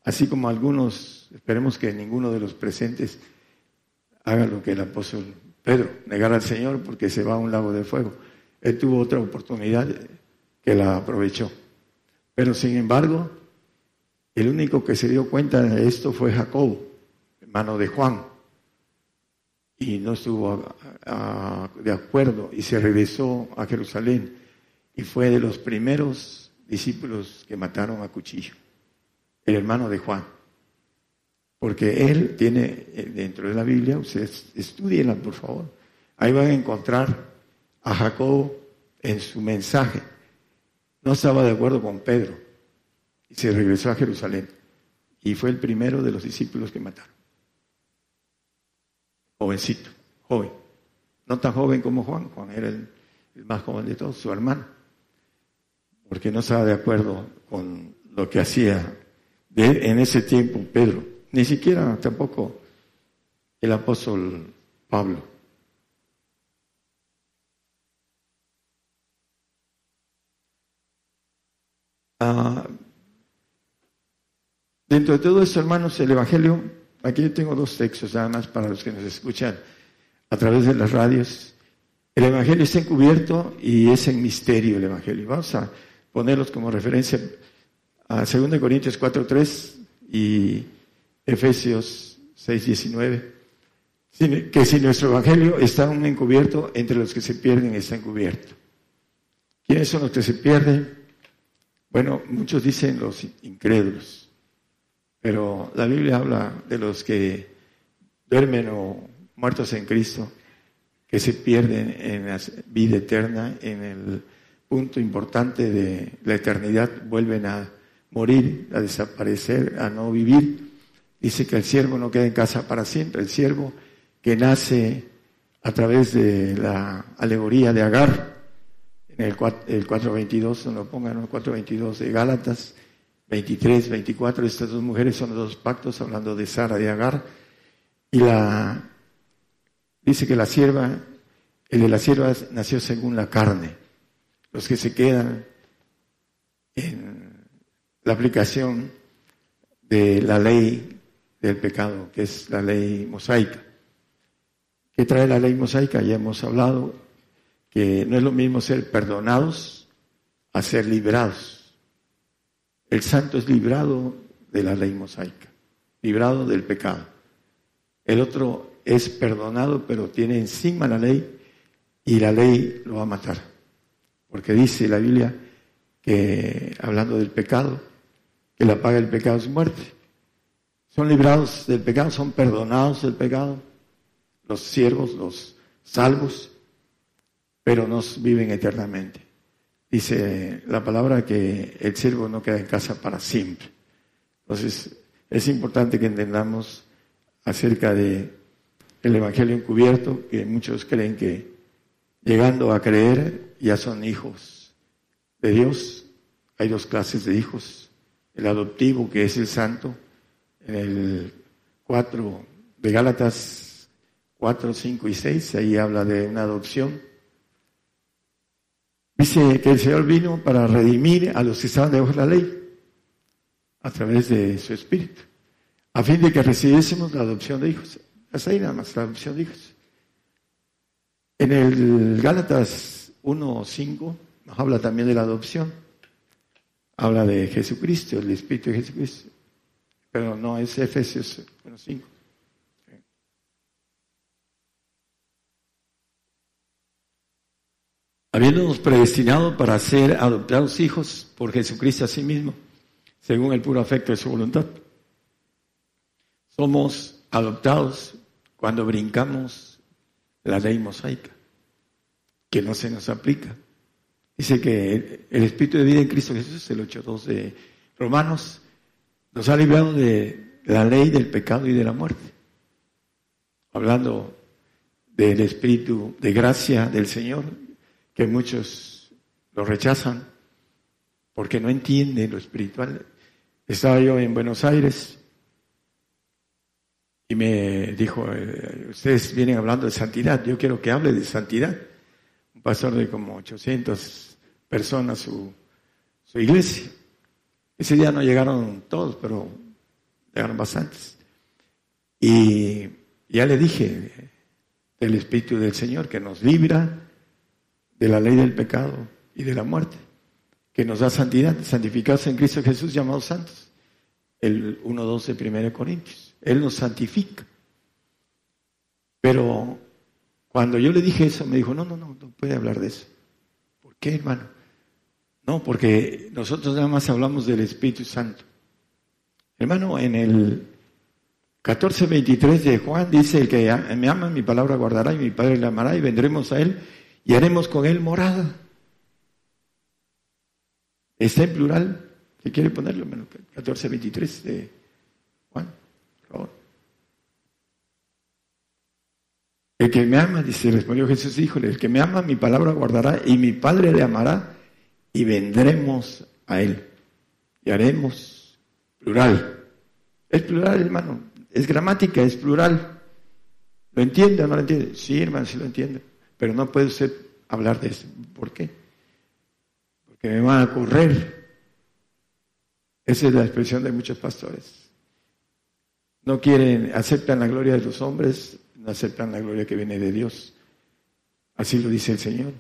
Así como algunos, esperemos que ninguno de los presentes haga lo que el apóstol Pedro, negar al Señor porque se va a un lago de fuego. Él tuvo otra oportunidad que la aprovechó. Pero sin embargo, el único que se dio cuenta de esto fue Jacob, hermano de Juan, y no estuvo de acuerdo y se regresó a Jerusalén y fue de los primeros discípulos que mataron a cuchillo, el hermano de Juan. Porque él tiene eh, dentro de la Biblia, ustedes estudienla por favor, ahí van a encontrar a Jacob en su mensaje. No estaba de acuerdo con Pedro, y se regresó a Jerusalén. Y fue el primero de los discípulos que mataron. Jovencito, joven. No tan joven como Juan. Juan era el, más joven de todos, su hermano. Porque no estaba de acuerdo con lo que hacía en ese tiempo Pedro. Ni siquiera tampoco el apóstol Pablo. Ah, Dentro de todo esto, hermanos, el Evangelio, aquí yo tengo dos textos nada más para los que nos escuchan a través de las radios. El Evangelio está encubierto y es en misterio el Evangelio. Vamos a ponerlos como referencia a 2 Corintios 4.3 y Efesios 6.19. Que si nuestro Evangelio está aún encubierto, entre los que se pierden está encubierto. ¿Quiénes son los que se pierden? Bueno, muchos dicen los incrédulos pero la Biblia habla de los que duermen o muertos en Cristo, que se pierden en la vida eterna, en el punto importante de la eternidad, vuelven a morir, a desaparecer, a no vivir. Dice que el siervo no queda en casa para siempre, el siervo que nace a través de la alegoría de Agar, en el, 4.22, no pongan, el 4.22 de Gálatas, 23, 24, estas dos mujeres son los dos pactos, hablando de Sara y Agar. Y la, dice que la sierva, el de la sierva nació según la carne. Los que se quedan en la aplicación de la ley del pecado, que es la ley mosaica. ¿Qué trae la ley mosaica? Ya hemos hablado que no es lo mismo ser perdonados a ser liberados. El santo es librado de la ley mosaica, librado del pecado. El otro es perdonado, pero tiene encima la ley y la ley lo va a matar. Porque dice la Biblia que, hablando del pecado, que la paga del pecado es muerte. Son librados del pecado, son perdonados del pecado, los siervos, los salvos, pero no viven eternamente. Dice la palabra que el siervo no queda en casa para siempre. Entonces, es importante que entendamos acerca de el evangelio encubierto, que muchos creen que llegando a creer ya son hijos de Dios. Hay dos clases de hijos, el adoptivo que es el santo, en el 4 de Gálatas 4, 5 y 6, ahí habla de una adopción. Dice que el Señor vino para redimir a los que estaban debajo de la ley a través de su Espíritu, a fin de que recibiésemos la adopción de hijos. Hasta ahí nada más, la adopción de hijos. En el Gálatas 1, 5 nos habla también de la adopción. Habla de Jesucristo, el Espíritu de Jesucristo. Pero no es Efesios 1, habiéndonos predestinado para ser adoptados hijos por Jesucristo a sí mismo, según el puro afecto de su voluntad. Somos adoptados cuando brincamos la ley mosaica, que no se nos aplica. Dice que el Espíritu de vida en Cristo Jesús, el 8.2 de Romanos, nos ha librado de la ley del pecado y de la muerte. Hablando del Espíritu de gracia del Señor, que muchos lo rechazan porque no entienden lo espiritual. Estaba yo en Buenos Aires y me dijo, eh, ustedes vienen hablando de santidad, yo quiero que hable de santidad. Un pastor de como 800 personas, su, su iglesia. Ese día no llegaron todos, pero llegaron bastantes. Y ya le dije del Espíritu del Señor que nos libra de la ley del pecado y de la muerte, que nos da santidad, santificados en Cristo Jesús, llamados santos. El 1.12 de 1 Corintios. Él nos santifica. Pero cuando yo le dije eso, me dijo, no, no, no, no puede hablar de eso. ¿Por qué, hermano? No, porque nosotros nada más hablamos del Espíritu Santo. Hermano, en el 14.23 de Juan dice, el que me ama, mi palabra guardará y mi Padre le amará y vendremos a él y haremos con él morada. Está en plural. ¿Qué quiere ponerlo? 14.23 de Juan, por. El que me ama, dice, respondió Jesús, híjole, el que me ama, mi palabra guardará y mi Padre le amará y vendremos a él. Y haremos plural. Es plural, hermano. Es gramática, es plural. ¿Lo entiende o no lo entiende? Sí, hermano, sí lo entiende. Pero no puede usted hablar de eso. ¿Por qué? Porque me van a correr. Esa es la expresión de muchos pastores. No quieren, aceptan la gloria de los hombres, no aceptan la gloria que viene de Dios. Así lo dice el Señor.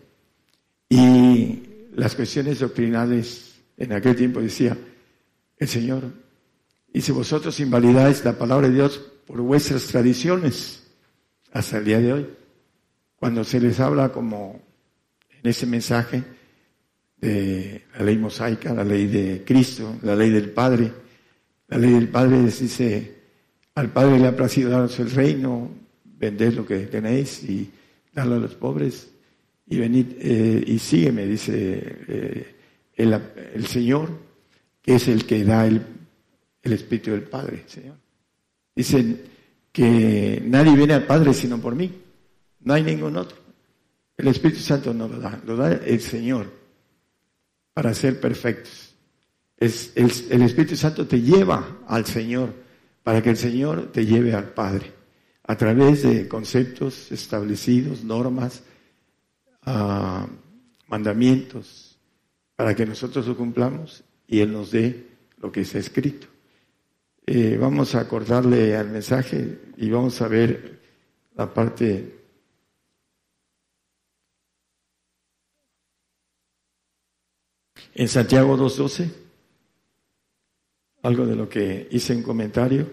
Y las cuestiones doctrinales, en aquel tiempo decía el Señor, y si vosotros invalidáis la palabra de Dios por vuestras tradiciones, hasta el día de hoy, cuando se les habla como en ese mensaje de la ley mosaica, la ley de Cristo, la ley del Padre, la ley del Padre dice, al Padre le ha placido daros el reino, vended lo que tenéis y darlo a los pobres y venid eh, y sígueme, dice eh, el, Señor, que es el que da el, el Espíritu del Padre, Señor. Dicen que nadie viene al Padre sino por mí. No hay ningún otro. El Espíritu Santo no lo da, lo da el Señor para ser perfectos. El, Espíritu Santo te lleva al Señor para que el Señor te lleve al Padre a través de conceptos establecidos, normas, uh, mandamientos, para que nosotros lo cumplamos y Él nos dé lo que está escrito. Eh, vamos a acordarle al mensaje y vamos a ver la parte En Santiago 2.12, algo de lo que hice en comentario.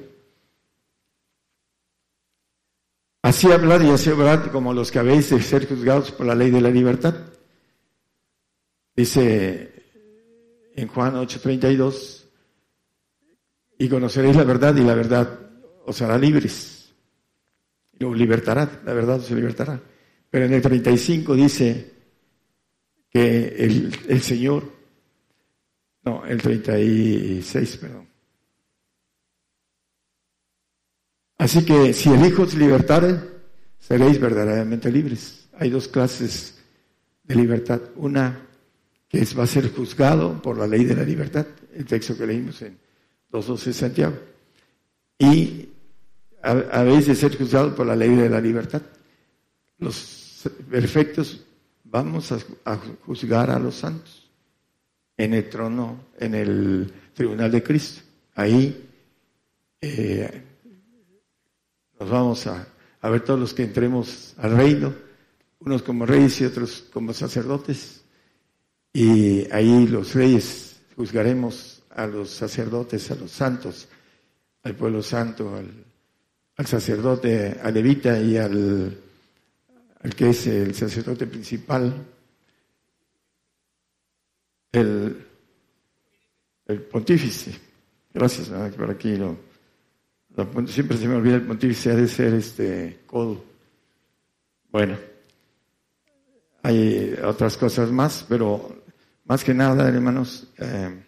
Así hablar y así obrar como los que habéis de ser juzgados por la ley de la libertad. Dice en Juan 8:32, y conoceréis la verdad y la verdad os hará libres. Os libertará, la verdad os libertará. Pero en el 35 dice que el, el Señor no, el 36, perdón. Así que si el Hijo os libertare, seréis verdaderamente libres. Hay dos clases de libertad. Una que es, va a ser juzgado por la ley de la libertad, el texto que leímos en 2.12 Santiago. Y habéis de ser juzgados por la ley de la libertad. Los perfectos vamos a, juzgar a los santos en el trono, en el tribunal de Cristo. Ahí eh, nos vamos a, ver todos los que entremos al reino, unos como reyes y otros como sacerdotes. Y ahí los reyes juzgaremos a los sacerdotes, a los santos, al pueblo santo, al, sacerdote, al levita y al, que es el sacerdote principal, el, el pontífice. Gracias, por aquí lo, siempre se me olvida el pontífice, ha de ser este codo. Bueno, hay otras cosas más, pero más que nada, hermanos, eh,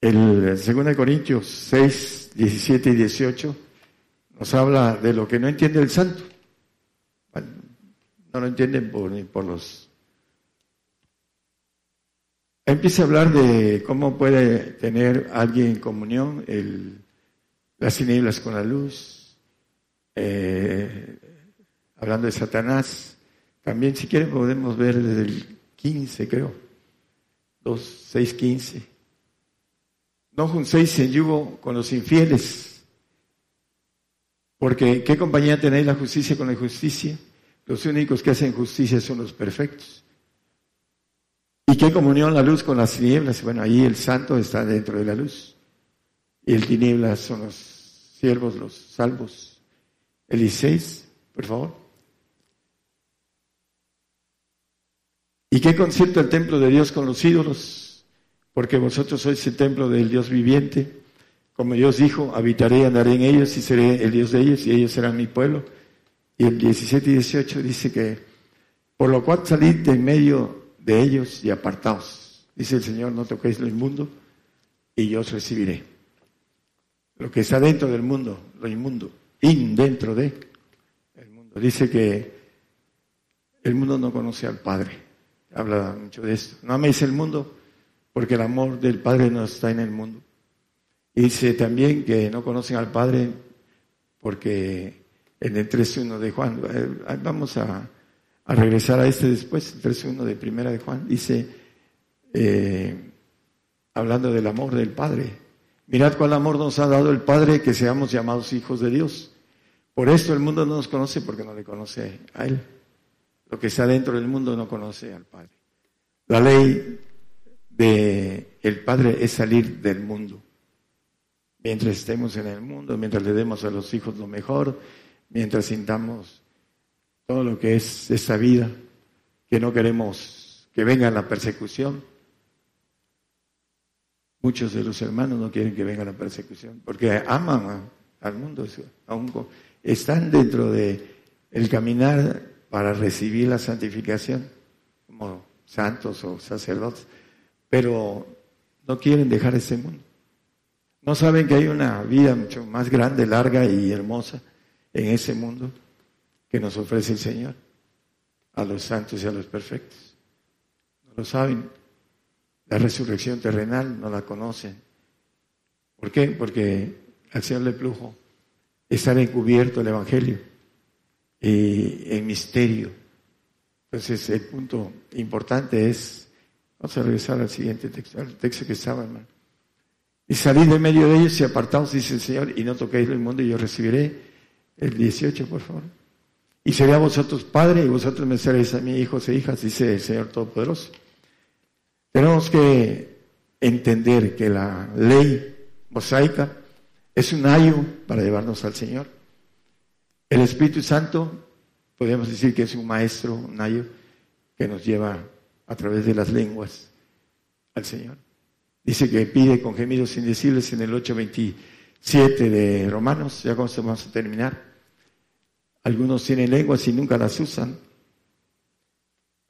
el 2 Corintios 6, 17 y 18 nos habla de lo que no entiende el santo. no lo entienden por, ni por los... Empieza a hablar de cómo puede tener alguien en comunión el, las tinieblas con la luz, eh, hablando de Satanás. También, si quieren, podemos ver desde el 15, creo. 2, 6, 15. No juntéis en yugo con los infieles, porque ¿qué compañía tenéis la justicia con la injusticia? Los únicos que hacen justicia son los perfectos. ¿Y qué comunión la luz con las tinieblas? Bueno, ahí el santo está dentro de la luz. Y el tinieblas son los siervos, los salvos. Eliseis, por favor. ¿Y qué concierto el templo de Dios con los ídolos? porque vosotros sois el templo del Dios viviente. Como Dios dijo, habitaré, andaré en ellos y seré el Dios de ellos y ellos serán mi pueblo. Y el 17 y 18 dice que, por lo cual salid de en medio de ellos y apartaos. Dice el Señor, no toquéis lo inmundo y yo os recibiré. Lo que está dentro del mundo, lo inmundo, in dentro de el mundo. Dice que el mundo no conoce al Padre. Habla mucho de esto. No améis el mundo porque el amor del Padre no está en el mundo. Dice también que no conocen al Padre porque en el 3.1 de Juan, eh, vamos a, regresar a este después, el 3.1 de Primera de Juan, dice, eh, hablando del amor del Padre, mirad cuál amor nos ha dado el Padre que seamos llamados hijos de Dios. Por esto el mundo no nos conoce porque no le conoce a Él. Lo que está dentro del mundo no conoce al Padre. La ley de el Padre es salir del mundo. Mientras estemos en el mundo, mientras le demos a los hijos lo mejor, mientras sintamos todo lo que es esta vida, que no queremos que venga la persecución. Muchos de los hermanos no quieren que venga la persecución, porque aman al mundo, están dentro de el caminar para recibir la santificación como santos o sacerdotes pero no quieren dejar ese mundo. No saben que hay una vida mucho más grande, larga y hermosa en ese mundo que nos ofrece el Señor a los santos y a los perfectos. No lo saben. La resurrección terrenal no la conocen. ¿Por qué? Porque al Señor le plujo estar encubierto el Evangelio y en misterio. Entonces el punto importante es Vamos a regresar al siguiente texto, al texto que estaba, hermano. Y salid de medio de ellos y apartaos, dice el Señor, y no toquéis el mundo, y yo recibiré. El 18, por favor. Y seré a vosotros padre, y vosotros me seréis a mí hijos e hijas, dice el Señor Todopoderoso. Tenemos que entender que la ley mosaica es un ayo para llevarnos al Señor. El Espíritu Santo, podemos decir que es un maestro, un ayo, que nos lleva a través de las lenguas al Señor. Dice que pide con gemidos indecibles en el 8.27 de Romanos, ya con vamos a terminar. Algunos tienen lenguas y nunca las usan.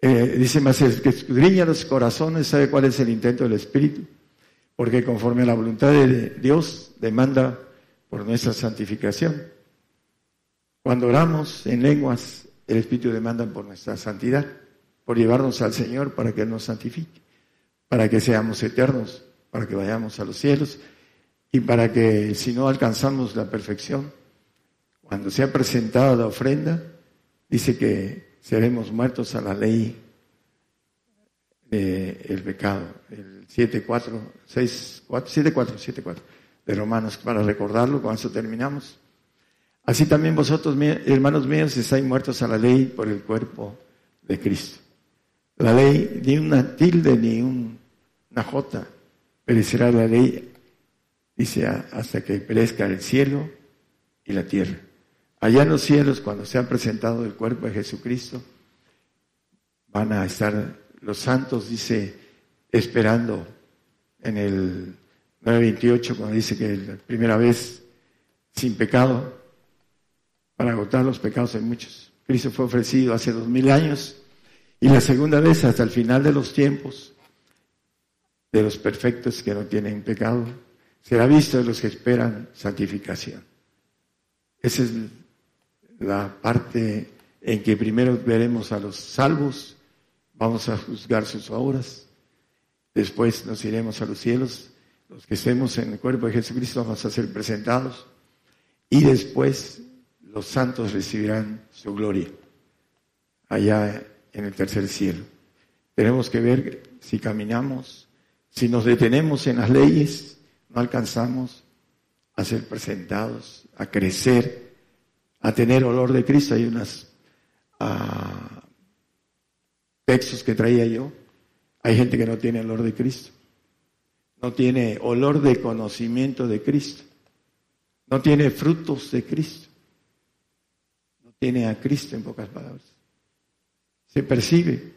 Eh, dice más, que escudriña los corazones sabe cuál es el intento del Espíritu, porque conforme a la voluntad de Dios demanda por nuestra santificación. Cuando oramos en lenguas, el Espíritu demanda por nuestra santidad por llevarnos al Señor para que Él nos santifique. para que seamos eternos, para que vayamos a los cielos y para que si no alcanzamos la perfección, cuando sea presentada la ofrenda, dice que seremos muertos a la ley del pecado, el 7.4, 6, 7.4, 7.4 de Romanos, para recordarlo, con eso terminamos. Así también vosotros, hermanos míos, estáis muertos a la ley por el cuerpo de Cristo. La ley, ni una tilde, ni una jota, perecerá la ley, dice, hasta que perezca el cielo y la tierra. Allá en los cielos, cuando se ha presentado el cuerpo de Jesucristo, van a estar los santos, dice, esperando en el 9.28, cuando dice que la primera vez sin pecado, para agotar los pecados de muchos. Cristo fue ofrecido hace dos mil años y la segunda vez hasta el final de los tiempos de los perfectos que no tienen pecado será visto de los que esperan santificación. Esa es la parte en que primero veremos a los salvos, vamos a juzgar sus obras, después nos iremos a los cielos, los que estemos en el cuerpo de Jesucristo vamos a ser presentados y después los santos recibirán su gloria allá en el tercer cielo. Tenemos que ver si caminamos, si nos detenemos en las leyes, no alcanzamos a ser presentados, a crecer, a tener olor de Cristo. Hay unos ah, textos que traía yo. Hay gente que no tiene olor de Cristo. No tiene olor de conocimiento de Cristo. No tiene frutos de Cristo tiene a Cristo en pocas palabras. Se percibe.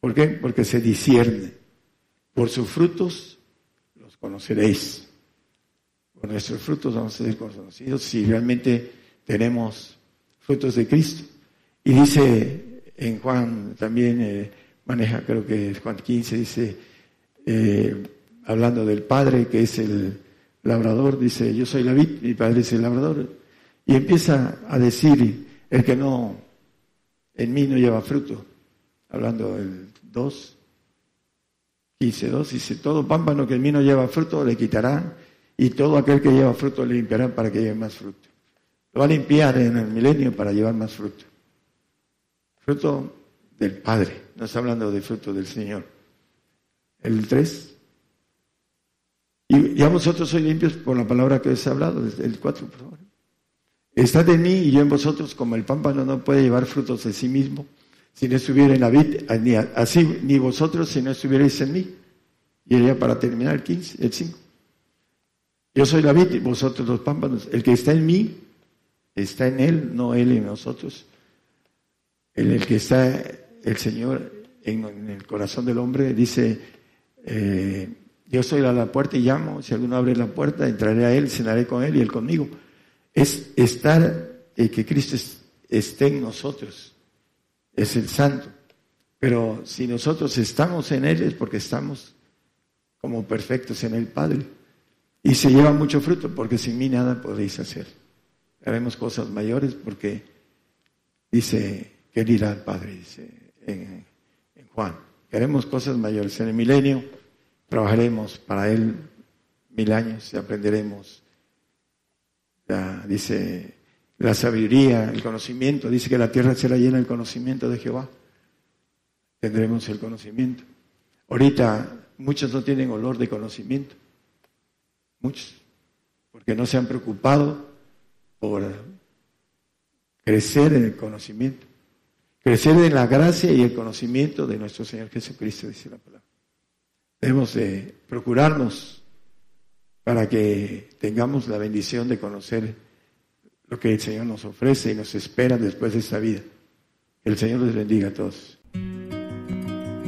¿Por qué? Porque se discierne. Por sus frutos los conoceréis. Nuestros frutos vamos a ser conocidos si realmente tenemos frutos de Cristo. Y dice en Juan también, eh, maneja creo que Juan 15, dice, eh, hablando del Padre que es el labrador, dice, yo soy la vid, mi Padre es el labrador. Y empieza a decir, el que no, en mí no lleva fruto, hablando del 2, 15, 2, dice, todo pámpano que en mí no lleva fruto le quitará y todo aquel que lleva fruto le limpiará para que lleve más fruto. Lo va a limpiar en el milenio para llevar más fruto. Fruto del Padre, no está hablando de fruto del Señor. El 3. Y ya vosotros sois limpios por la palabra que os he hablado, el 4, por favor. Estad en mí y yo en vosotros, como el pámpano no puede llevar frutos de sí mismo si no estuviera en la vid, ni así ni vosotros si no estuvierais en mí. Y ya para terminar el 15, el 5. Yo soy la vid vosotros los pámpanos. El que está en mí, está en él, no él en nosotros. El, el que está el Señor en, el corazón del hombre dice, eh, yo soy a la puerta y llamo, si alguno abre la puerta, entraré a él, cenaré con él y él conmigo es estar, y que Cristo esté en nosotros, es el santo. Pero si nosotros estamos en Él es porque estamos como perfectos en el Padre. Y se lleva mucho fruto porque sin mí nada podéis hacer. Haremos cosas mayores porque dice que Él al Padre, dice en, Juan. Haremos cosas mayores. En el milenio trabajaremos para Él mil años y aprenderemos dice la sabiduría, el conocimiento, dice que la tierra será llena del conocimiento de Jehová. Tendremos el conocimiento. Ahorita muchos no tienen olor de conocimiento, muchos, porque no se han preocupado por crecer en el conocimiento, crecer en la gracia y el conocimiento de nuestro Señor Jesucristo, dice la palabra. Debemos de procurarnos para que tengamos la bendición de conocer lo que el Señor nos ofrece y nos espera después de esta vida. Que el Señor les bendiga a todos.